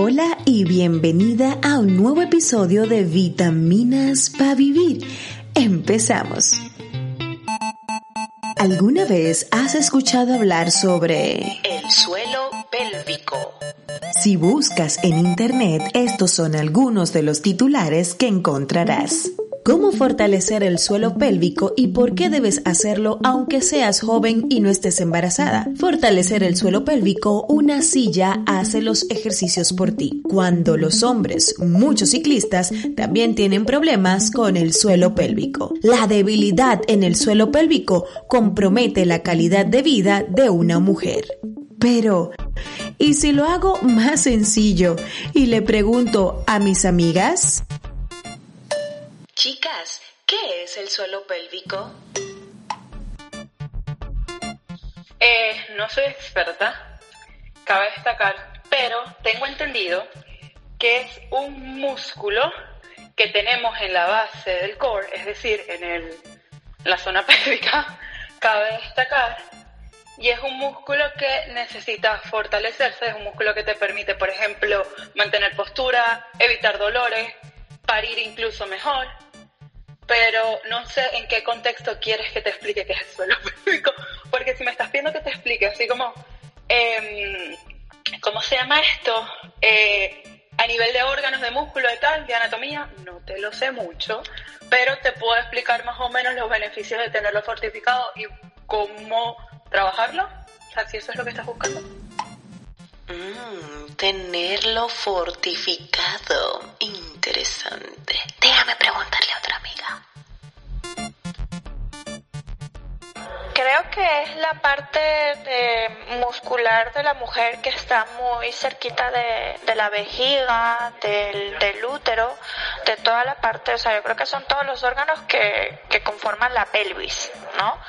Hola y bienvenida a un nuevo episodio de Vitaminas para Vivir. Empezamos. ¿Alguna vez has escuchado hablar sobre el suelo pélvico? Si buscas en internet, estos son algunos de los titulares que encontrarás. ¿Cómo fortalecer el suelo pélvico y por qué debes hacerlo aunque seas joven y no estés embarazada? Fortalecer el suelo pélvico, una silla hace los ejercicios por ti. Cuando los hombres, muchos ciclistas, también tienen problemas con el suelo pélvico. La debilidad en el suelo pélvico compromete la calidad de vida de una mujer. Pero, ¿y si lo hago más sencillo y le pregunto a mis amigas? Chicas, ¿qué es el suelo pélvico? Eh, no soy experta, cabe destacar, pero tengo entendido que es un músculo que tenemos en la base del core, es decir, en el, la zona pélvica, cabe destacar, y es un músculo que necesita fortalecerse, es un músculo que te permite, por ejemplo, mantener postura, evitar dolores, parir incluso mejor pero no sé en qué contexto quieres que te explique qué es el suelo pélvico, porque si me estás pidiendo que te explique así como, eh, ¿cómo se llama esto? Eh, a nivel de órganos, de músculo, de tal, de anatomía, no te lo sé mucho, pero te puedo explicar más o menos los beneficios de tenerlo fortificado y cómo trabajarlo. O sea, si eso es lo que estás buscando. Mm, tenerlo fortificado. Interesante. Déjame preguntarle a otra amiga. Creo que es la parte de muscular de la mujer que está muy cerquita de, de la vejiga, del, del, útero, de toda la parte, o sea, yo creo que son todos los órganos que, que conforman la pelvis, ¿no?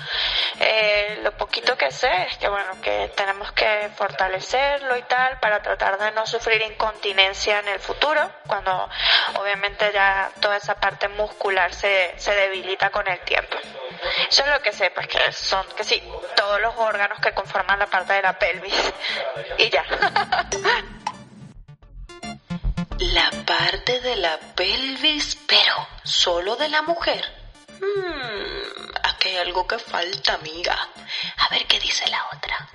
Eh, lo poquito que sé es que, bueno, que tenemos que fortalecerlo y tal para tratar de no sufrir incontinencia en el futuro, cuando obviamente ya toda esa parte muscular se, se debilita con el tiempo. Eso es lo que sé, pues que son, que sí, todos los órganos que conforman la parte de la pelvis. Y ya. La parte de la pelvis, pero solo de la mujer. Hmm, aquí hay algo que falta, amiga. A ver qué dice la otra.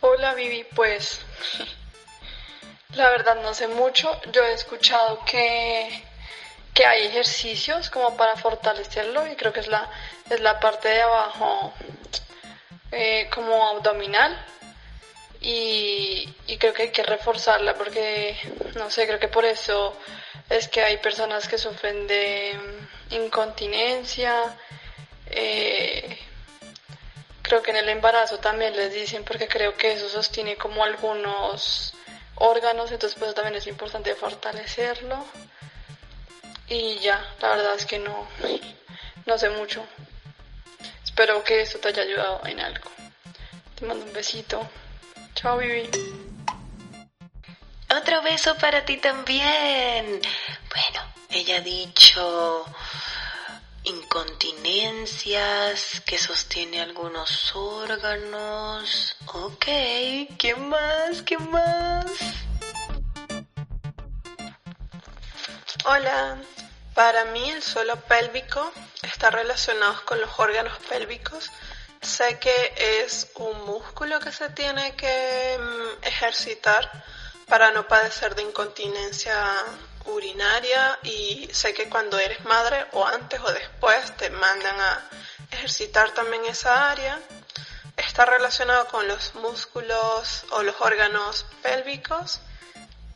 Hola, Vivi, pues la verdad no sé mucho. Yo he escuchado que que hay ejercicios como para fortalecerlo y creo que es la, es la parte de abajo eh, como abdominal y, y, creo que hay que reforzarla porque no sé, creo que por eso es que hay personas que sufren de incontinencia. Eh, creo que en el embarazo también les dicen porque creo que eso sostiene como algunos órganos, entonces pues también es importante fortalecerlo. Y ya, la verdad es que no, no sé mucho. Espero que esto te haya ayudado en algo. Te mando un besito. Chao, Vivi. Otro beso para ti también. Bueno, ella ha dicho incontinencias, que sostiene algunos órganos. Ok, ¿qué más? ¿Qué más? Hola, para mí el suelo pélvico está relacionado con los órganos pélvicos. Sé que es un músculo que se tiene que mm, ejercitar para no padecer de incontinencia urinaria y sé que cuando eres madre o antes o después te mandan a ejercitar también esa área. Está relacionado con los músculos o los órganos pélvicos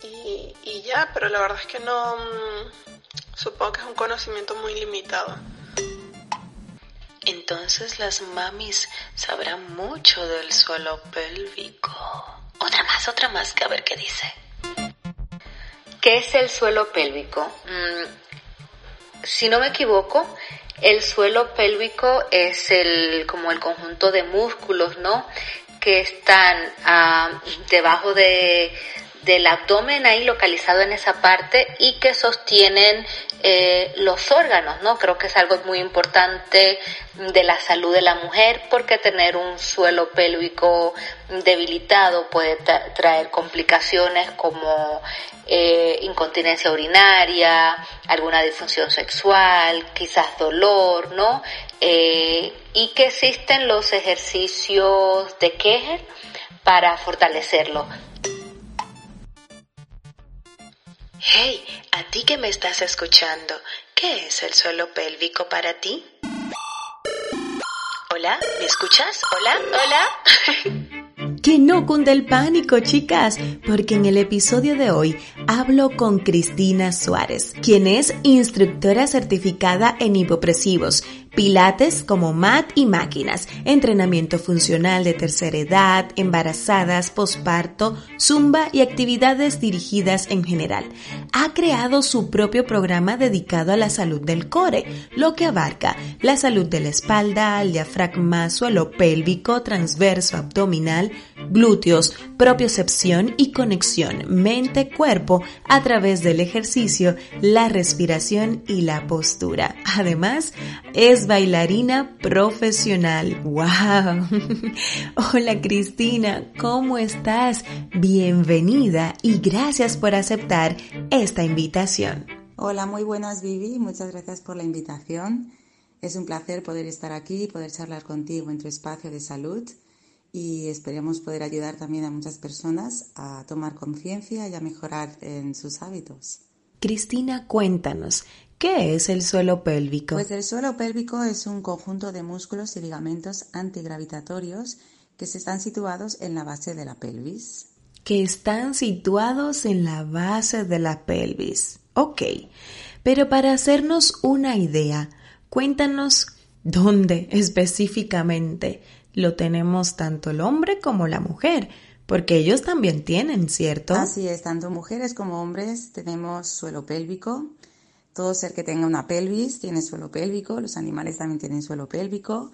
y, y ya, pero la verdad es que no, mm, Supongo que es un conocimiento muy limitado. Entonces las mamis sabrán mucho del suelo pélvico. Otra más, otra más, que a ver qué dice. ¿Qué es el suelo pélvico? Mm, si no me equivoco, el suelo pélvico es el como el conjunto de músculos, ¿no? Que están ah, debajo de del abdomen ahí localizado en esa parte y que sostienen eh, los órganos, ¿no? Creo que es algo muy importante de la salud de la mujer porque tener un suelo pélvico debilitado puede traer complicaciones como eh, incontinencia urinaria, alguna disfunción sexual, quizás dolor, ¿no? Eh, y que existen los ejercicios de Kegel para fortalecerlo. Hey, a ti que me estás escuchando, ¿qué es el suelo pélvico para ti? Hola, ¿me escuchas? Hola, hola. Que no cunde el pánico, chicas, porque en el episodio de hoy hablo con Cristina Suárez, quien es instructora certificada en hipopresivos, pilates como mat y máquinas, entrenamiento funcional de tercera edad, embarazadas, posparto, zumba y actividades dirigidas en general. Ha creado su propio programa dedicado a la salud del core, lo que abarca la salud de la espalda, el diafragma, suelo pélvico, transverso abdominal, glúteos, propiocepción y conexión mente-cuerpo a través del ejercicio, la respiración y la postura. Además, es bailarina profesional. ¡Wow! Hola Cristina, ¿cómo estás? Bienvenida y gracias por aceptar esta invitación. Hola, muy buenas Vivi, muchas gracias por la invitación. Es un placer poder estar aquí y poder charlar contigo en tu espacio de salud y esperemos poder ayudar también a muchas personas a tomar conciencia y a mejorar en sus hábitos. Cristina, cuéntanos, ¿qué es el suelo pélvico? Pues el suelo pélvico es un conjunto de músculos y ligamentos antigravitatorios que se están situados en la base de la pelvis. Que están situados en la base de la pelvis. Ok, pero para hacernos una idea, cuéntanos dónde específicamente lo tenemos tanto el hombre como la mujer, porque ellos también tienen, ¿cierto? Así es, tanto mujeres como hombres tenemos suelo pélvico. Todo ser que tenga una pelvis tiene suelo pélvico, los animales también tienen suelo pélvico.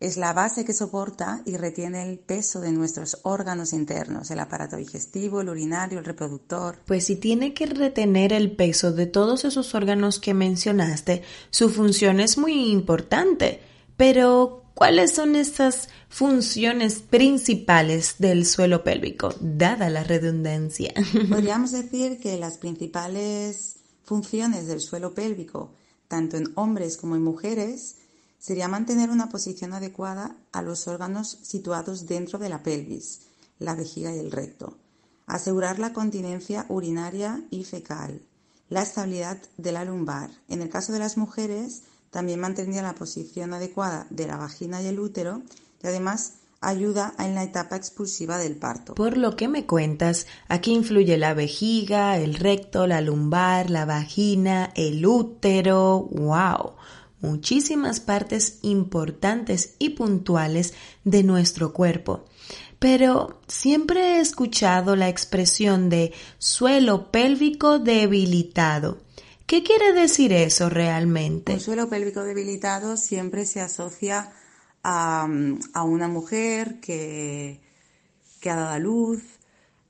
Es la base que soporta y retiene el peso de nuestros órganos internos, el aparato digestivo, el urinario, el reproductor. Pues si tiene que retener el peso de todos esos órganos que mencionaste, su función es muy importante. Pero, ¿Cuáles son estas funciones principales del suelo pélvico, dada la redundancia? Podríamos decir que las principales funciones del suelo pélvico, tanto en hombres como en mujeres, sería mantener una posición adecuada a los órganos situados dentro de la pelvis, la vejiga y el recto, asegurar la continencia urinaria y fecal, la estabilidad de la lumbar. En el caso de las mujeres, también mantendría la posición adecuada de la vagina y el útero y además ayuda en la etapa expulsiva del parto. Por lo que me cuentas, aquí influye la vejiga, el recto, la lumbar, la vagina, el útero. ¡Wow! Muchísimas partes importantes y puntuales de nuestro cuerpo. Pero siempre he escuchado la expresión de suelo pélvico debilitado. ¿Qué quiere decir eso realmente? Un suelo pélvico debilitado siempre se asocia a, una mujer que, que, ha dado a luz,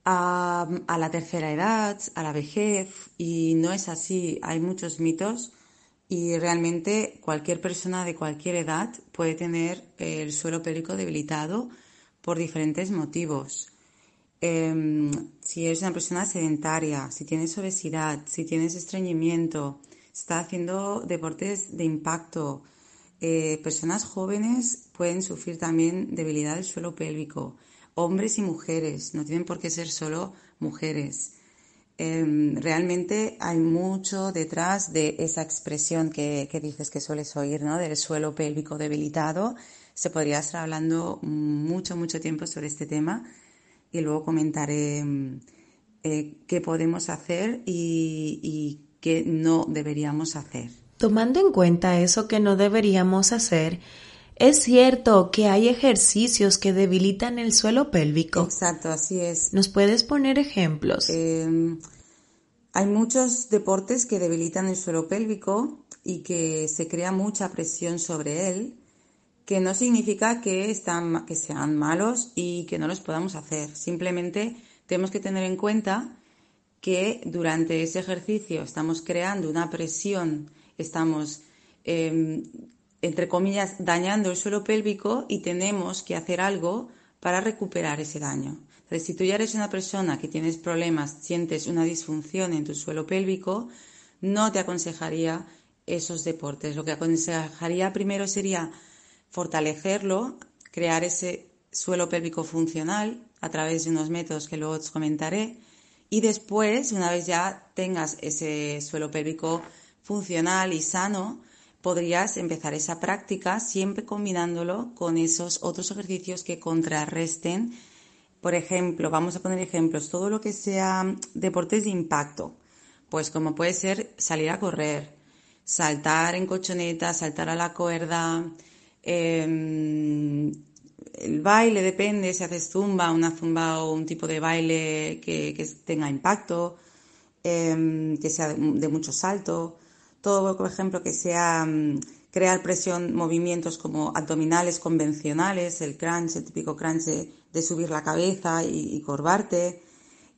a, a, la tercera edad, a la vejez, y no es así. Hay muchos mitos y realmente cualquier persona de cualquier edad puede tener el suelo pélvico debilitado por diferentes motivos. Em, si eres una persona sedentaria, si tienes obesidad, si tienes estreñimiento, está haciendo deportes de impacto, eh, personas jóvenes pueden sufrir también debilidad del suelo pélvico, hombres y mujeres, no tienen por qué ser solo mujeres. Em, realmente hay mucho detrás de esa expresión que, que, dices que sueles oír, ¿no? Del suelo pélvico debilitado. Se podría estar hablando mucho, mucho tiempo sobre este tema y luego comentaré mm, eh, qué podemos hacer y, y qué no deberíamos hacer. Tomando en cuenta eso que no deberíamos hacer, es cierto que hay ejercicios que debilitan el suelo pélvico. Exacto, así es. ¿Nos puedes poner ejemplos? Em, hay muchos deportes que debilitan el suelo pélvico y que se crea mucha presión sobre él que no significa que, están, que sean malos y que no los podamos hacer. Simplemente tenemos que tener en cuenta que durante ese ejercicio estamos creando una presión, estamos, em, entre comillas, dañando el suelo pélvico y tenemos que hacer algo para recuperar ese daño. Entonces, si tú ya eres una persona que tienes problemas, sientes una disfunción en tu suelo pélvico, no te aconsejaría esos deportes. Lo que aconsejaría primero sería fortalecerlo, crear ese suelo pélvico funcional a través de unos métodos que luego os comentaré y después, una vez ya tengas ese suelo pélvico funcional y sano, podrías empezar esa práctica siempre combinándolo con esos otros ejercicios que contrarresten. Por ejemplo, vamos a poner ejemplos, todo lo que sea deportes de impacto, pues como puede ser salir a correr, saltar en colchoneta, saltar a la cuerda, eh, el baile depende si haces zumba, una zumba o un tipo de baile que, tenga impacto, em, que sea de mucho salto. Todo, por ejemplo, que sea mm, crear presión, movimientos como abdominales convencionales, el crunch, el típico crunch de, subir la cabeza y, y.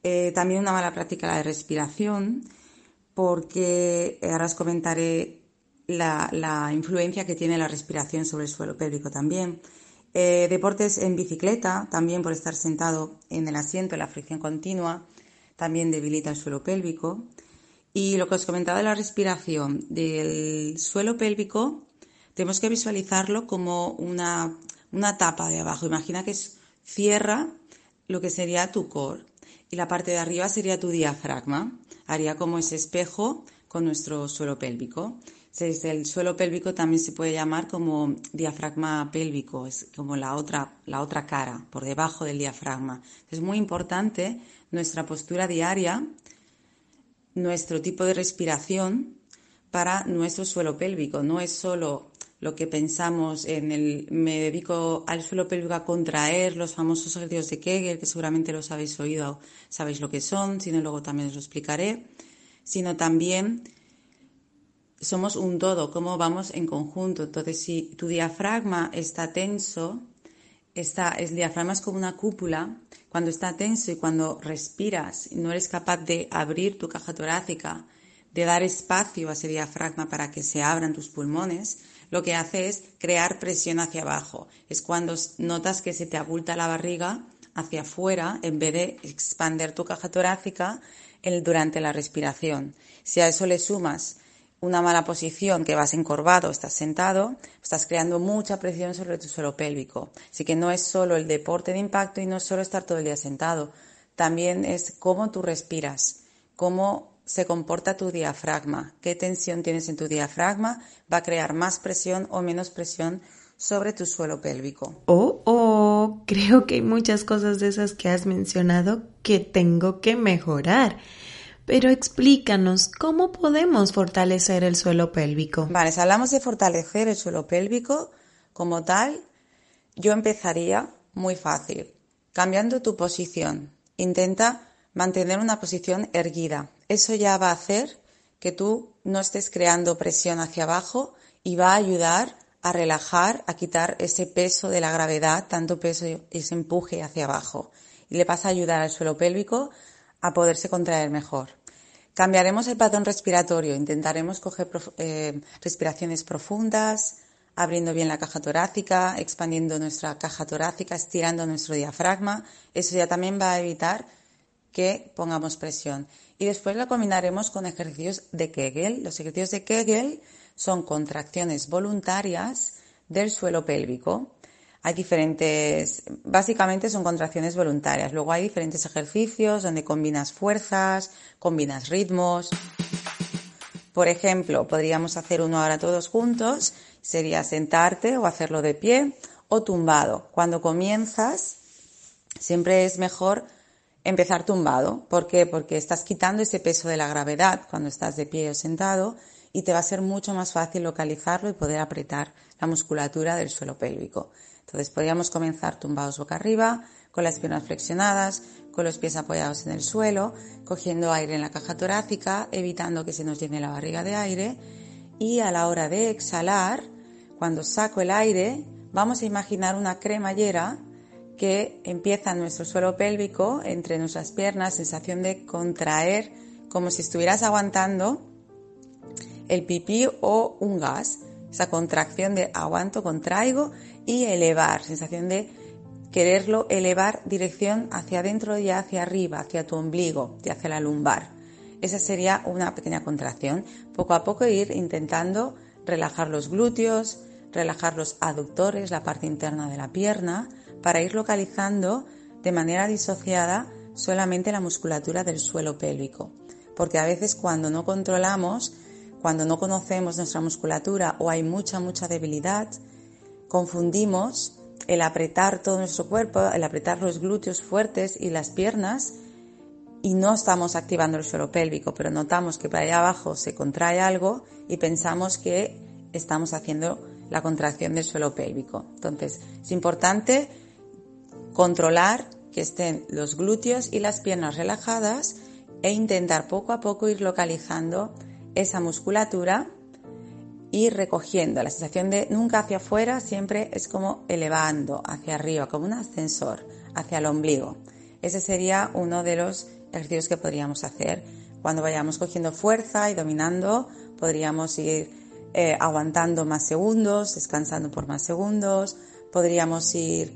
Eh, también una mala práctica la de respiración, porque ahora os comentaré la, influencia que tiene la respiración sobre el suelo pélvico también. Eh, deportes en bicicleta, también por estar sentado en el asiento, en la fricción continua, también debilita el suelo pélvico. Y lo que os comentaba de la respiración, del suelo pélvico, tenemos que visualizarlo como una, una tapa de abajo. Imagina que cierra lo que sería tu core y la parte de arriba sería tu diafragma. Haría como ese espejo con nuestro suelo pélvico el suelo pélvico también se puede llamar como diafragma pélvico, es como la otra, la otra cara, por debajo del diafragma. Es muy importante nuestra postura diaria, nuestro tipo de respiración para nuestro suelo pélvico. No es solo lo que pensamos en el me dedico al suelo pélvico a contraer los famosos ejercicios de Kegel, que seguramente los habéis oído, sabéis lo que son, sino luego también os lo explicaré, sino también somos un todo, cómo vamos en conjunto. Entonces, si tu diafragma está tenso, está, el diafragma es como una cúpula, cuando está tenso y cuando respiras no eres capaz de abrir tu caja torácica, de dar espacio a ese diafragma para que se abran tus pulmones, lo que hace es crear presión hacia abajo. Es cuando notas que se te abulta la barriga hacia afuera en vez de expander tu caja torácica durante la respiración. Si a eso le sumas una mala posición, que vas encorvado, estás sentado, estás creando mucha presión sobre tu suelo pélvico. Así que no es solo el deporte de impacto y no es solo estar todo el día sentado, también es cómo tú respiras, cómo se comporta tu diafragma, qué tensión tienes en tu diafragma, va a crear más presión o menos presión sobre tu suelo pélvico. Oh, oh, creo que hay muchas cosas de esas que has mencionado que tengo que mejorar. Pero explícanos cómo podemos fortalecer el suelo pélvico. Vale, si hablamos de fortalecer el suelo pélvico como tal, yo empezaría muy fácil, cambiando tu posición. Intenta mantener una posición erguida. Eso ya va a hacer que tú no estés creando presión hacia abajo y va a ayudar a relajar, a quitar ese peso de la gravedad, tanto peso y ese empuje hacia abajo. Y le vas a ayudar al suelo pélvico a poderse contraer mejor. Cambiaremos el patrón respiratorio, intentaremos coger eh, respiraciones profundas, abriendo bien la caja torácica, expandiendo nuestra caja torácica, estirando nuestro diafragma. Eso ya también va a evitar que pongamos presión. Y después lo combinaremos con ejercicios de Kegel. Los ejercicios de Kegel son contracciones voluntarias del suelo pélvico. Hay diferentes, básicamente son contracciones voluntarias. Luego hay diferentes ejercicios donde combinas fuerzas, combinas ritmos. Por ejemplo, podríamos hacer uno ahora todos juntos. Sería sentarte o hacerlo de pie o tumbado. Cuando comienzas, siempre es mejor empezar tumbado. ¿Por qué? Porque estás quitando ese peso de la gravedad cuando estás de pie o sentado y te va a ser mucho más fácil localizarlo y poder apretar la musculatura del suelo pélvico. Entonces podríamos comenzar tumbados boca arriba, con las piernas flexionadas, con los pies apoyados en el suelo, cogiendo aire en la caja torácica, evitando que se nos llene la barriga de aire y a la hora de exhalar, cuando saco el aire, vamos a imaginar una cremallera que empieza nuestro suelo pélvico entre nuestras piernas, sensación de contraer como si estuvieras aguantando el pipí o un gas. Esa contracción de aguanto, contraigo y elevar, sensación de quererlo elevar dirección hacia adentro y hacia arriba, hacia tu ombligo y hacia la lumbar. Esa sería una pequeña contracción. Poco a poco ir intentando relajar los glúteos, relajar los aductores, la parte interna de la pierna, para ir localizando de manera disociada solamente la musculatura del suelo pélvico. Porque a veces cuando no controlamos, cuando no conocemos nuestra musculatura o hay mucha, mucha debilidad, confundimos el apretar todo nuestro cuerpo, el apretar los glúteos fuertes y las piernas y no estamos activando el suelo pélvico, pero notamos que para allá abajo se contrae algo y pensamos que estamos haciendo la contracción del suelo pélvico. Entonces, es importante controlar que estén los glúteos y las piernas relajadas e intentar poco a poco ir localizando esa musculatura y recogiendo. La sensación de nunca hacia afuera siempre es como elevando hacia arriba, como un ascensor hacia el ombligo. Ese sería uno de los ejercicios que podríamos hacer. Cuando vayamos cogiendo fuerza y dominando, podríamos ir eh, aguantando más segundos, descansando por más segundos, podríamos ir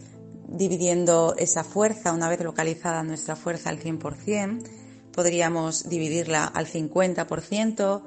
dividiendo esa fuerza, una vez localizada nuestra fuerza al 100%, podríamos dividirla al 50%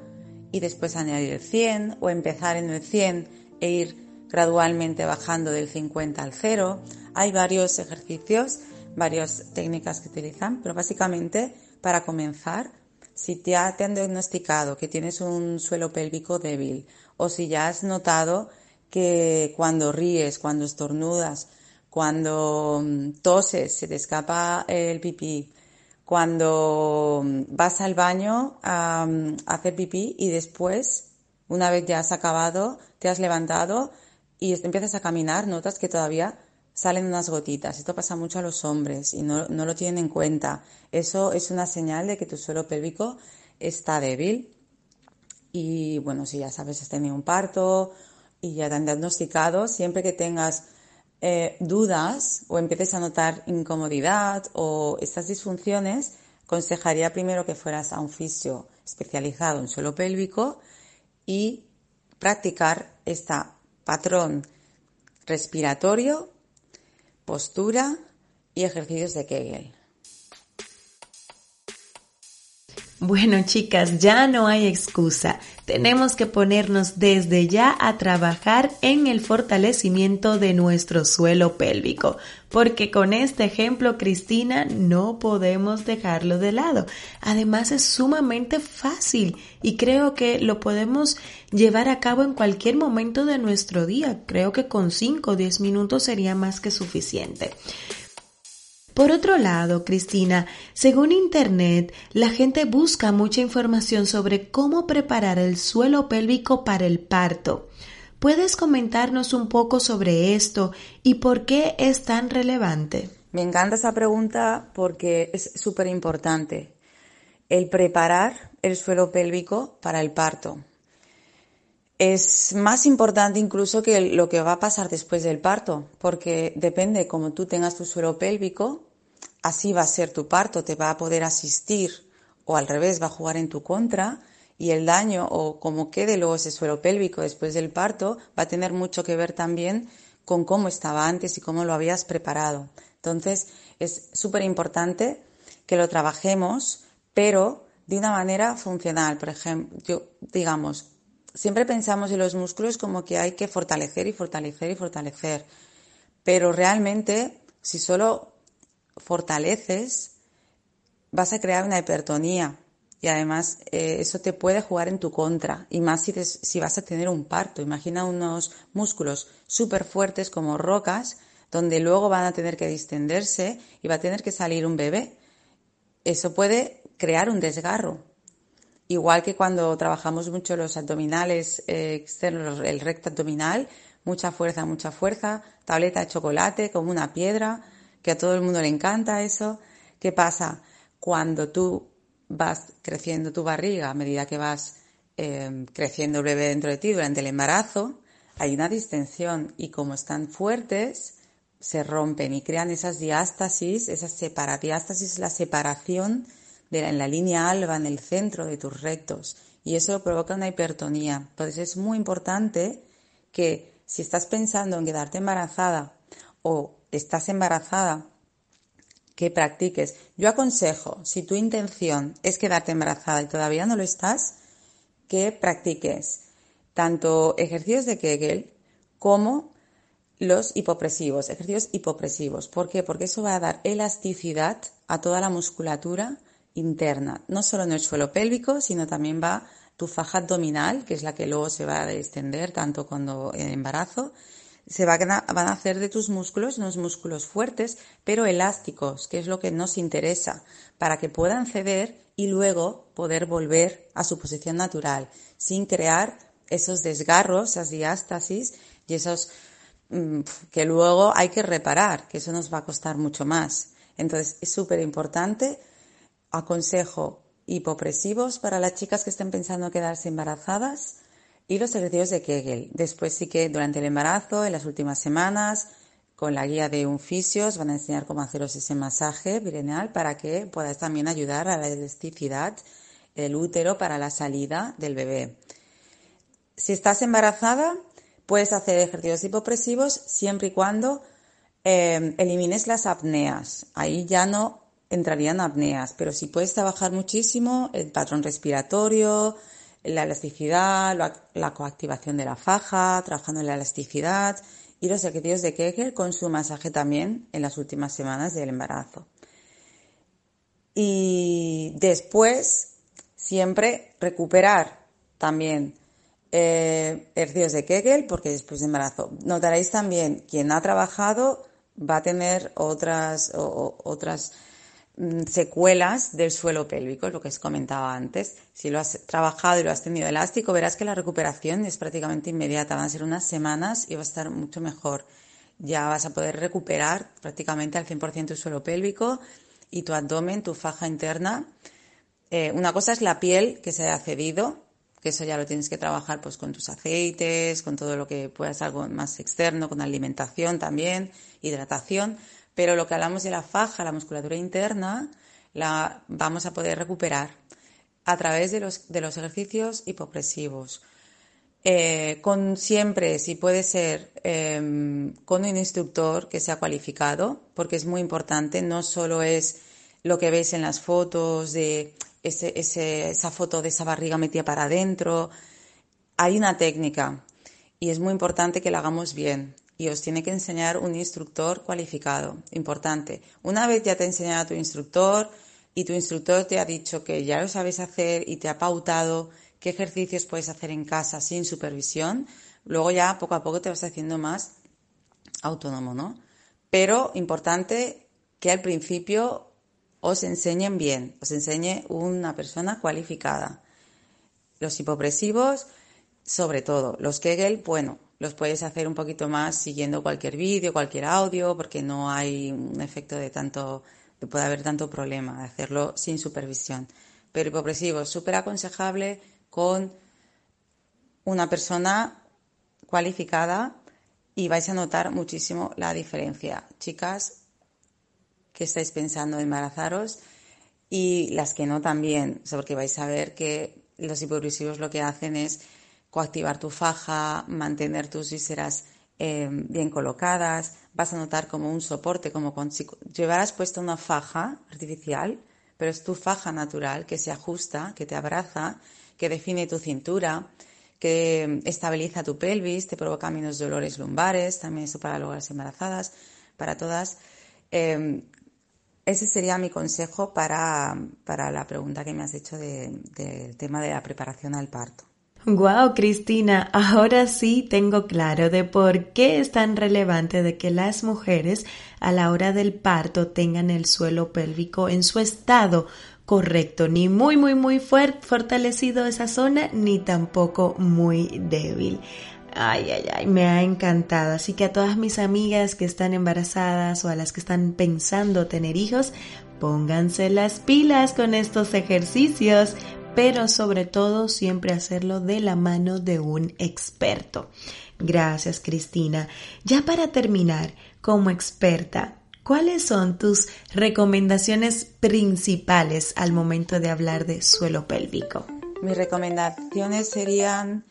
y después añadir el 100 o empezar en el 100 e ir gradualmente bajando del 50 al 0. Hay varios ejercicios varias técnicas que utilizan, pero básicamente para comenzar, si te, te han diagnosticado que tienes un suelo pélvico débil o si ya has notado que cuando ríes, cuando estornudas, cuando mm, toses, se te escapa el pipí, cuando mm, vas al baño a, a hacer pipí y después, una vez ya has acabado, te has levantado y empiezas a caminar, notas que todavía salen unas gotitas. Esto pasa mucho a los hombres y no, lo tienen en cuenta. Eso es una señal de que tu suelo pélvico está débil. Y bueno, si ya sabes, has tenido un parto y ya te han diagnosticado, siempre que tengas eh, dudas o empieces a notar incomodidad o estas disfunciones, aconsejaría primero que fueras a un fisio especializado en suelo pélvico y practicar este patrón respiratorio postura y ejercicios de Kegel. Bueno, chicas, ya no hay excusa. Tenemos que ponernos desde ya a trabajar en el fortalecimiento de nuestro suelo pélvico, porque con este ejemplo, Cristina, no podemos dejarlo de lado. Además, es sumamente fácil y creo que lo podemos llevar a cabo en cualquier momento de nuestro día. Creo que con 5 o 10 minutos sería más que suficiente. Por otro lado, Cristina, según Internet, la gente busca mucha información sobre cómo preparar el suelo pélvico para el parto. ¿Puedes comentarnos un poco sobre esto y por qué es tan relevante? Me encanta esa pregunta porque es súper importante. El preparar el suelo pélvico para el parto. Es más importante incluso que lo que va a pasar después del parto, porque depende cómo tú tengas tu suelo pélvico, así va a ser tu parto, te va a poder asistir o al revés va a jugar en tu contra y el daño o cómo quede luego ese suelo pélvico después del parto va a tener mucho que ver también con cómo estaba antes y cómo lo habías preparado. Entonces es súper importante que lo trabajemos, pero de una manera funcional. Por ejemplo, yo, digamos, siempre pensamos en los músculos como que hay que fortalecer y fortalecer y fortalecer, pero realmente si solo fortaleces, vas a crear una hipertonía y además eh, eso te puede jugar en tu contra y más si, si vas a tener un parto. Imagina unos músculos súper fuertes como rocas donde luego van a tener que distenderse y va a tener que salir un bebé. Eso puede crear un desgarro. Igual que cuando trabajamos mucho los abdominales eh, externos, el recto abdominal, mucha fuerza, mucha fuerza, tableta de chocolate como una piedra, que a todo el mundo le encanta eso. ¿Qué pasa? Cuando tú vas creciendo tu barriga a medida que vas em, creciendo el bebé dentro de ti durante el embarazo, hay una distensión y como están fuertes, se rompen y crean esas diástasis, esas separadiástasis, la separación en la línea alba, en el centro de tus rectos. Y eso provoca una hipertonía. Entonces es muy importante que si estás pensando en quedarte embarazada o estás embarazada, que practiques. Yo aconsejo, si tu intención es quedarte embarazada y todavía no lo estás, que practiques tanto ejercicios de Kegel como los hipopresivos, ejercicios hipopresivos. ¿Por qué? Porque eso va a dar elasticidad a toda la musculatura interna, no solo en el suelo pélvico, sino también va tu faja abdominal, que es la que luego se va a extender tanto cuando en embarazo, se van a, van a hacer de tus músculos unos músculos fuertes, pero elásticos, que es lo que nos interesa, para que puedan ceder y luego poder volver a su posición natural, sin crear esos desgarros, esas diástasis y esos Mm, que luego hay que reparar, que eso nos va a costar mucho más. Entonces, es súper importante. Aconsejo hipopresivos para las chicas que estén pensando quedarse embarazadas y los ejercicios de Kegel. Después sí que durante el embarazo, en las últimas semanas, con la guía de un fisio, os van a enseñar cómo haceros ese masaje perineal para que podáis también ayudar a la elasticidad del útero para la salida del bebé. Si estás embarazada, Puedes hacer ejercicios hipopresivos siempre y cuando eh, elimines las apneas. Ahí ya no entrarían apneas, pero si puedes trabajar muchísimo el patrón respiratorio, la elasticidad, la, coactivación de la faja, trabajando en la elasticidad y los ejercicios de Kegel con su masaje también en las últimas semanas del embarazo. Y después, siempre recuperar también eh, ejercicios de Kegel, porque después de embarazo. Notaréis también, quien ha trabajado va a tener otras, otras secuelas del suelo pélvico, lo que os comentaba antes. Si lo has trabajado y lo has tenido elástico, verás que la recuperación es prácticamente inmediata. Van a ser unas semanas y va a estar mucho mejor. Ya vas a poder recuperar prácticamente al 100% tu suelo pélvico y tu abdomen, tu faja interna. Eh, una cosa es la piel que se ha cedido, que eso ya lo tienes que trabajar pues con tus aceites, con todo lo que puedas algo más externo, con alimentación también, hidratación, pero lo que hablamos de la faja, la musculatura interna, la vamos a poder recuperar a través de los, de los ejercicios hipopresivos. Eh, con siempre, si puede ser, em, con un instructor que sea cualificado, porque es muy importante, no solo es lo que veis en las fotos de ese, esa foto de esa barriga metida para adentro. Hay una técnica y es muy importante que la hagamos bien y os tiene que enseñar un instructor cualificado. Importante. Una vez ya te ha enseñado tu instructor y tu instructor te ha dicho que ya lo sabes hacer y te ha pautado qué ejercicios puedes hacer en casa sin supervisión, luego ya poco a poco te vas haciendo más autónomo, ¿no? Pero importante que al principio os enseñen bien, os enseñe una persona cualificada. Los hipopresivos, sobre todo. Los Kegel, bueno, los puedes hacer un poquito más siguiendo cualquier vídeo, cualquier audio, porque no hay un efecto de tanto, de puede haber tanto problema de hacerlo sin supervisión. Pero hipopresivos, súper aconsejable con una persona cualificada y vais a notar muchísimo la diferencia. Chicas, que estáis pensando en embarazaros y las que no también, porque vais a ver que los hipopresivos lo que hacen es coactivar tu faja, mantener tus vísceras em, bien colocadas, vas a notar como un soporte, como con, si llevaras puesta una faja artificial, pero es tu faja natural que se ajusta, que te abraza, que define tu cintura, que estabiliza tu pelvis, te provoca menos dolores lumbares, también eso para las embarazadas, para todas. Em, ese sería mi consejo para, la pregunta que me has hecho del tema de la preparación al parto. Wow, Cristina, ahora sí tengo claro de por qué es tan relevante de que las mujeres a la hora del parto tengan el suelo pélvico en su estado correcto, ni muy muy muy fortalecido esa zona, ni tampoco muy débil. Ay, ay, ay, me ha encantado. Así que a todas mis amigas que están embarazadas o a las que están pensando tener hijos, pónganse las pilas con estos ejercicios, pero sobre todo siempre hacerlo de la mano de un experto. Gracias, Cristina. Ya para terminar, como experta, ¿cuáles son tus recomendaciones principales al momento de hablar de suelo pélvico? Mis recomendaciones serían,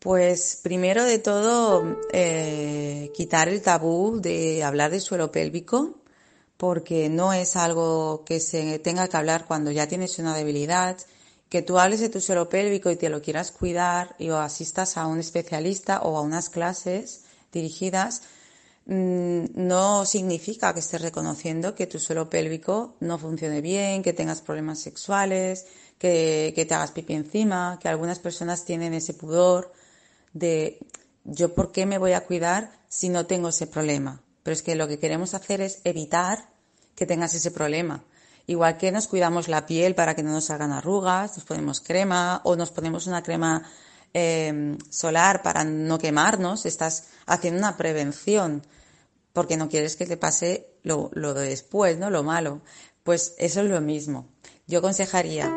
pues, primero de todo, eh, quitar el tabú de hablar de suelo pélvico, porque no es algo que se tenga que hablar cuando ya tienes una debilidad, que tú hables de tu suelo pélvico y te lo quieras cuidar y o asistas a un especialista o a unas clases dirigidas, mm, no significa que estés reconociendo que tu suelo pélvico no funcione bien, que tengas problemas sexuales, que, que te hagas pipí encima, que algunas personas tienen ese pudor de yo por qué me voy a cuidar si no tengo ese problema. Pero es que lo que queremos hacer es evitar que tengas ese problema. Igual que nos cuidamos la piel para que no nos hagan arrugas, nos ponemos crema o nos ponemos una crema em, solar para no quemarnos, estás haciendo una prevención porque no quieres que te pase lo, lo de después, ¿no? Lo malo. Pues eso es lo mismo. Yo aconsejaría,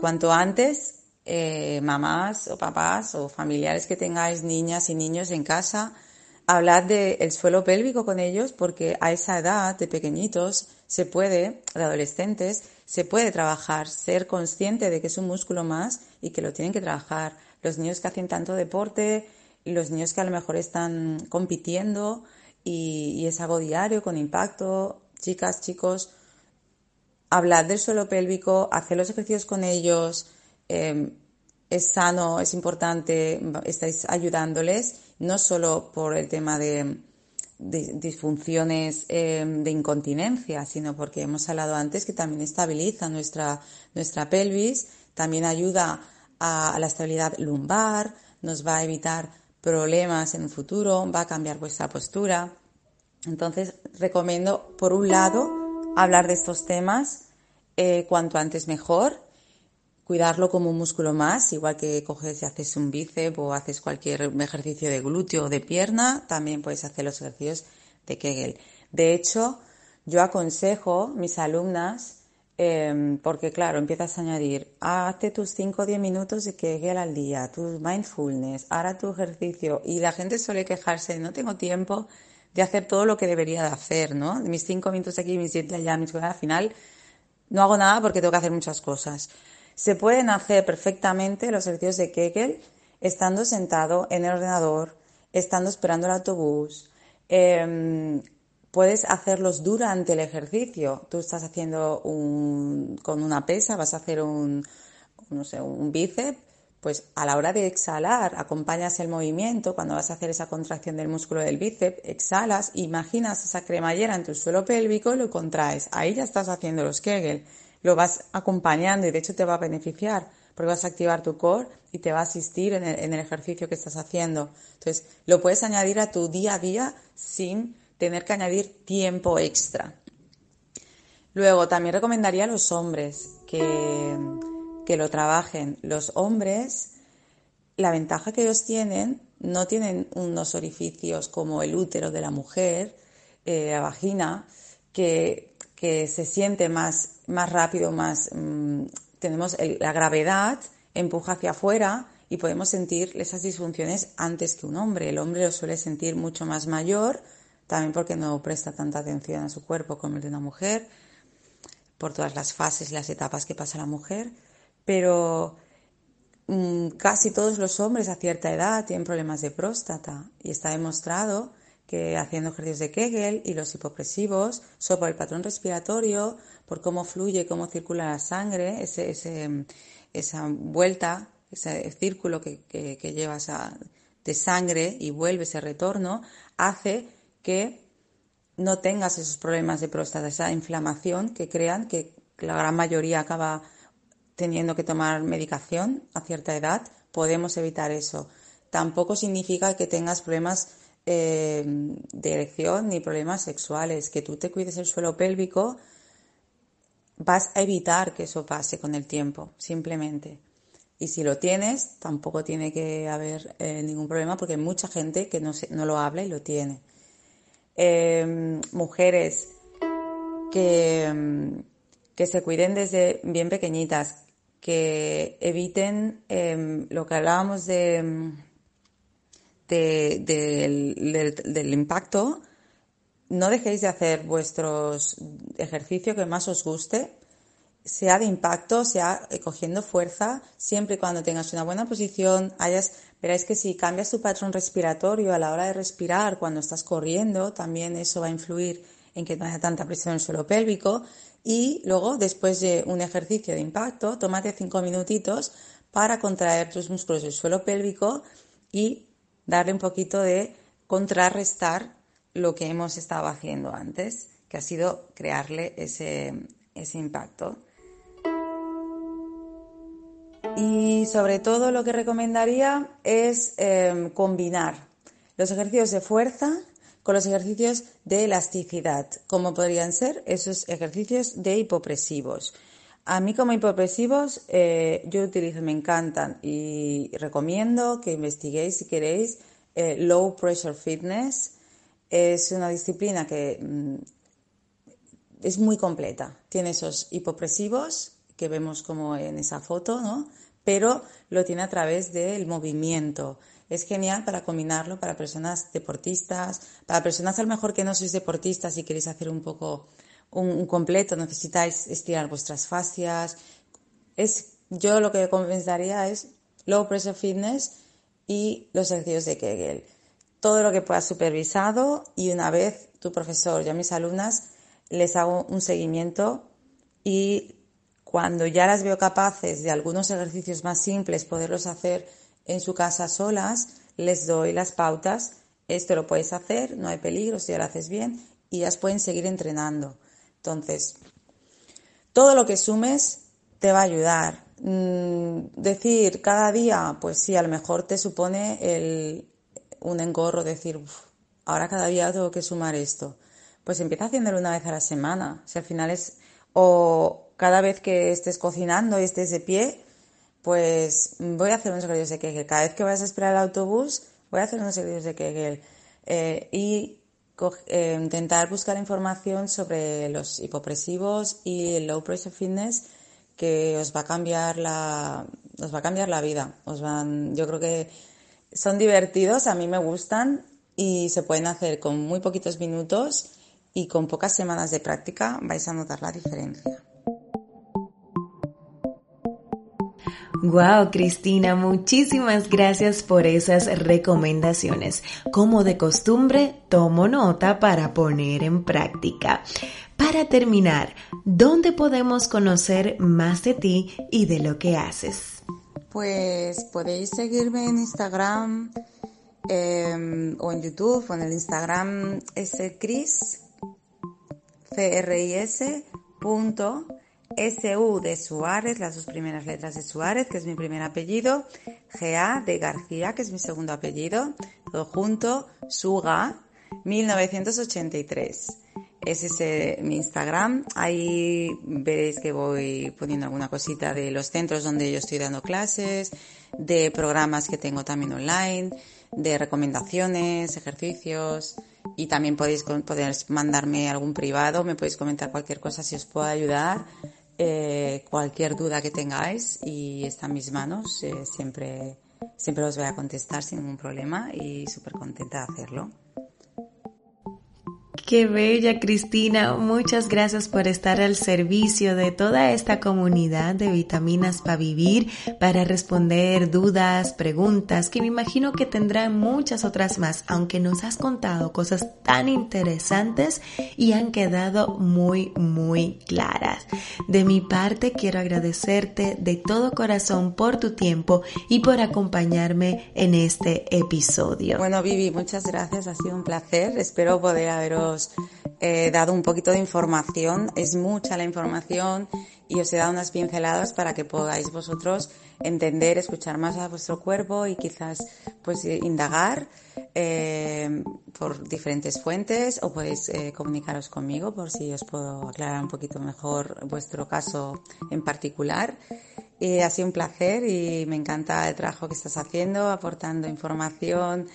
cuanto antes, eh, mamás o papás o familiares que tengáis niñas y niños en casa, hablad del suelo pélvico con ellos porque a esa edad de pequeñitos se puede, de adolescentes, se puede trabajar, ser consciente de que es un músculo más y que lo tienen que trabajar. Los niños que hacen tanto deporte, los niños que a lo mejor están compitiendo y, es algo diario con impacto, chicas, chicos, hablad del suelo pélvico, hacer los ejercicios con ellos, em, es sano, es importante, estáis ayudándoles, no solo por el tema de, disfunciones em, de incontinencia, sino porque hemos hablado antes que también estabiliza nuestra, nuestra pelvis, también ayuda a, la estabilidad lumbar, nos va a evitar problemas en el futuro, va a cambiar vuestra postura. Entonces, recomiendo, por un lado, hablar de estos temas eh, cuanto antes mejor cuidarlo como un músculo más, igual que coges y haces un bíceps o haces cualquier ejercicio de glúteo o de pierna, también puedes hacer los ejercicios de Kegel. De hecho, yo aconsejo mis alumnas, em, porque claro, empiezas a añadir, hazte tus 5 o 10 minutos de Kegel al día, tu mindfulness, hará tu ejercicio, y la gente suele quejarse, no tengo tiempo de hacer todo lo que debería de hacer, ¿no? Mis 5 minutos aquí, mis 7 allá, mis al final no hago nada porque tengo que hacer muchas cosas. Se pueden hacer perfectamente los ejercicios de Kegel estando sentado en el ordenador, estando esperando el autobús. Em, puedes hacerlos durante el ejercicio. Tú estás haciendo un, con una pesa, vas a hacer un, no sé, un bíceps, pues a la hora de exhalar, acompañas el movimiento, cuando vas a hacer esa contracción del músculo del bíceps, exhalas, imaginas esa cremallera en tu suelo pélvico y lo contraes. Ahí ya estás haciendo los Kegel lo vas acompañando y de hecho te va a beneficiar porque vas a activar tu core y te va a asistir en el, ejercicio que estás haciendo. Entonces, lo puedes añadir a tu día a día sin tener que añadir tiempo extra. Luego, también recomendaría a los hombres que, que lo trabajen. Los hombres, la ventaja que ellos tienen, no tienen unos orificios como el útero de la mujer, eh, la vagina, que que se siente más, más rápido, más, mm, tenemos la gravedad, empuja hacia afuera y podemos sentir esas disfunciones antes que un hombre. El hombre lo suele sentir mucho más mayor, también porque no presta tanta atención a su cuerpo como el de una mujer, por todas las fases y las etapas que pasa la mujer, pero mm, casi todos los hombres a cierta edad tienen problemas de próstata y está demostrado que haciendo ejercicios de Kegel y los hipopresivos, sobre el patrón respiratorio, por cómo fluye, cómo circula la sangre, ese, ese, esa vuelta, ese círculo que, que, que llevas de sangre y vuelve ese retorno, hace que no tengas esos problemas de próstata, esa inflamación que crean que la gran mayoría acaba teniendo que tomar medicación a cierta edad, podemos evitar eso. Tampoco significa que tengas problemas eh, de erección ni problemas sexuales, que tú te cuides el suelo pélvico, vas a evitar que eso pase con el tiempo, simplemente. Y si lo tienes, tampoco tiene que haber eh, ningún problema porque hay mucha gente que no, no lo habla y lo tiene. Em, mujeres que, que se cuiden desde bien pequeñitas, que eviten em, lo que hablábamos de del, impacto, no dejéis de hacer vuestros ejercicios que más os guste, sea de impacto, sea cogiendo fuerza, siempre y cuando tengas una buena posición, hayas, veréis que si cambias tu patrón respiratorio a la hora de respirar cuando estás corriendo, también eso va a influir en que no haya tanta presión en el suelo pélvico. Y luego, después de un ejercicio de impacto, tómate cinco minutitos para contraer tus músculos del suelo pélvico y darle un poquito de contrarrestar lo que hemos estado haciendo antes, que ha sido crearle ese, impacto. Y sobre todo lo que recomendaría es em, combinar los ejercicios de fuerza con los ejercicios de elasticidad, como podrían ser esos ejercicios de hipopresivos. A mí como hipopresivos eh, yo utilizo, me encantan y recomiendo que investiguéis si queréis eh, Low Pressure Fitness. Es una disciplina que mm, es muy completa. Tiene esos hipopresivos que vemos como en esa foto, ¿no? pero lo tiene a través del movimiento. Es genial para combinarlo para personas deportistas, para personas a lo mejor que no sois deportistas y queréis hacer un poco un, completo, necesitáis estirar vuestras fascias. Es, yo lo que recomendaría es low pressure fitness y los ejercicios de Kegel. Todo lo que puedas supervisado y una vez tu profesor y a mis alumnas les hago un seguimiento y cuando ya las veo capaces de algunos ejercicios más simples poderlos hacer en su casa solas, les doy las pautas. Esto lo puedes hacer, no hay peligro si lo haces bien y ellas pueden seguir entrenando. Entonces, todo lo que sumes te va a ayudar. Mm, decir cada día, pues sí, a lo mejor te supone el, un engorro, decir, ahora cada día tengo que sumar esto. Pues empieza haciéndolo una vez a la semana. Si al final es, o, cada vez que estés cocinando y estés de pie, pues voy a hacer unos ejercicios de Kegel. Cada vez que vas a esperar el autobús, voy a hacer unos ejercicios de Kegel. Eh, y eh, intentar buscar información sobre los hipopresivos y el low pressure fitness que os va a cambiar la, os va a cambiar la vida. Os van, yo creo que son divertidos, a mí me gustan y se pueden hacer con muy poquitos minutos y con pocas semanas de práctica vais a notar la diferencia. Wow, Cristina, muchísimas gracias por esas recomendaciones. Como de costumbre, tomo nota para poner en práctica. Para terminar, ¿dónde podemos conocer más de ti y de lo que haces? Pues podéis seguirme en Instagram em, o en YouTube o en el Instagram es cris, c r s punto SU de Suárez, las dos primeras letras de Suárez, que es mi primer apellido, GA de García, que es mi segundo apellido, todo junto, Suga, 1983. Ese es eh, mi Instagram. Ahí veréis que voy poniendo alguna cosita de los centros donde yo estoy dando clases, de programas que tengo también online, de recomendaciones, ejercicios y también podéis, podéis mandarme algún privado, me podéis comentar cualquier cosa si os puedo ayudar eh, cualquier duda que tengáis y está en mis manos. Eh, siempre, siempre os voy a contestar sin ningún problema y súper contenta de hacerlo. Qué bella Cristina, muchas gracias por estar al servicio de toda esta comunidad de vitaminas para vivir, para responder dudas, preguntas, que me imagino que tendrán muchas otras más, aunque nos has contado cosas tan interesantes y han quedado muy, muy claras. De mi parte quiero agradecerte de todo corazón por tu tiempo y por acompañarme en este episodio. Bueno, Vivi, muchas gracias, ha sido un placer, espero poder haberos he dado un poquito de información, es mucha la información y os he dado unas pinceladas para que podáis vosotros entender, escuchar más a vuestro cuerpo y quizás pues indagar eh, por diferentes fuentes o podéis eh, comunicaros conmigo por si os puedo aclarar un poquito mejor vuestro caso en particular. Y ha sido un placer y me encanta el trabajo que estás haciendo, aportando información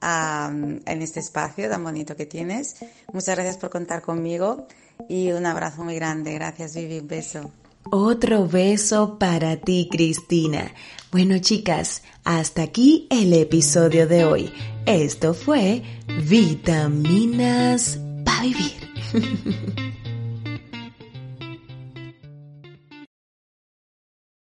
en este espacio tan bonito que tienes. Muchas gracias por contar conmigo y un abrazo muy grande. Gracias, Vivi. Un beso. Otro beso para ti, Cristina. Bueno, chicas, hasta aquí el episodio de hoy. Esto fue Vitaminas para vivir.